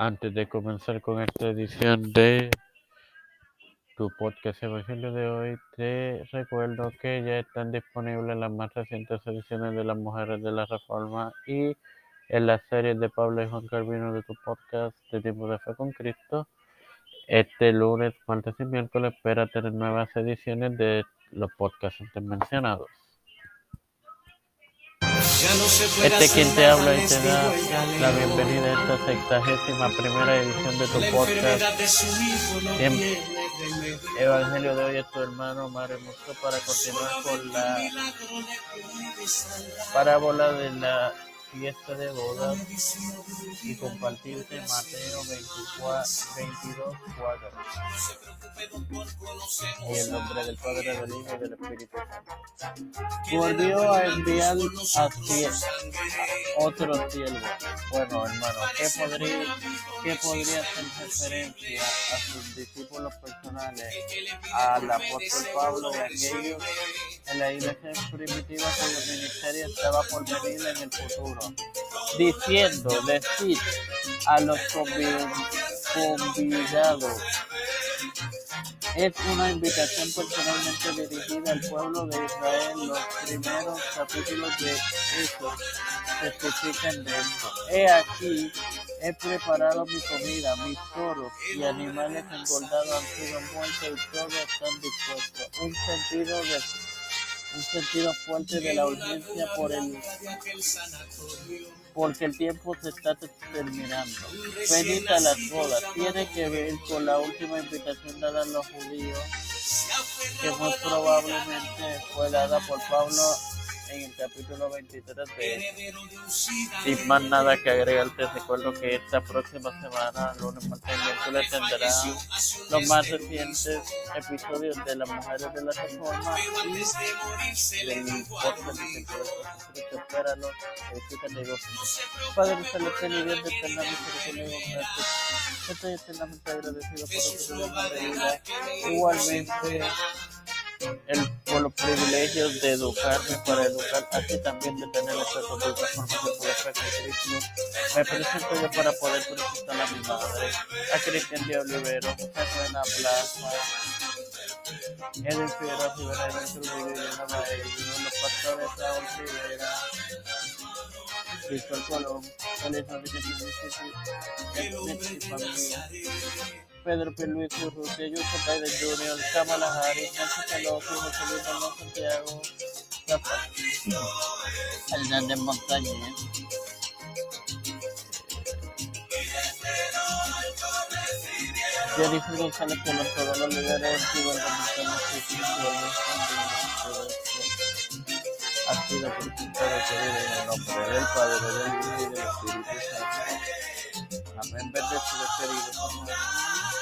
Antes de comenzar con esta edición de tu podcast Evangelio de hoy, te recuerdo que ya están disponibles las más recientes ediciones de las Mujeres de la Reforma y en las series de Pablo y Juan Calvino de tu podcast de Tiempo de Fe con Cristo. Este lunes, martes y miércoles espera tener nuevas ediciones de los podcasts antes mencionados. Este quien te habla y te da la bienvenida a esta sexagésima primera edición de tu podcast. Evangelio de hoy es tu hermano Mario para continuar con la parábola de la fiesta de bodas y compartirte Mateo 24, 22, 4. En el nombre del Padre, del Hijo y del Espíritu Santo. Volvió a enviar a, a otro siervo. Bueno, hermano, ¿qué podría, ¿qué podría hacer referencia a sus discípulos personales, al apóstol Pablo y a aquellos en la iglesia primitiva cuyo ministerio estaba por venir en el futuro? diciendo, decir a los convidados. Es una invitación personalmente dirigida al pueblo de Israel. Los primeros capítulos de eso especifican de esto. He aquí, he preparado mi comida, mis toros y animales engordados han sido muertos y todos están dispuestos. Un sentido de un sentido fuerte de la urgencia por el porque el tiempo se está terminando. Venid las bodas. Tiene que ver con la última invitación dada a los judíos, que muy probablemente fue dada por Pablo en el capítulo 23 de Sin más nada que agregar, te recuerdo que esta próxima semana, lunes, martes y miércoles, tendrá los más recientes episodios de las mujeres de la reforma y del podcast de. Espéralo, y gozo. Padre celestial y Dios de eterna misericordia y gracias. Estoy eternamente agradecido por que te de vida. Igualmente, el, por privilegios de educarme para educar, así también de tener esta formación por la fe de Cristo. Me presento yo para poder presentar a mi madre, a Cristian de Olivero, a Buena Plaza, Edwin Figueroa Rivera, Edwin los pastores Raúl Rivera, Cristóbal Colón, y familia. Pedro Pierluisi Urrutia, Yusuf Biden Jr., Kamala Harris, Nancy Pelosi, José Luis Santiago, Hernández Montañez. Jennifer González todos los líderes gubernamentales ha sido presentado en el nombre del Padre, del Hijo y del Espíritu Santo. Amén. Bendecido, querido.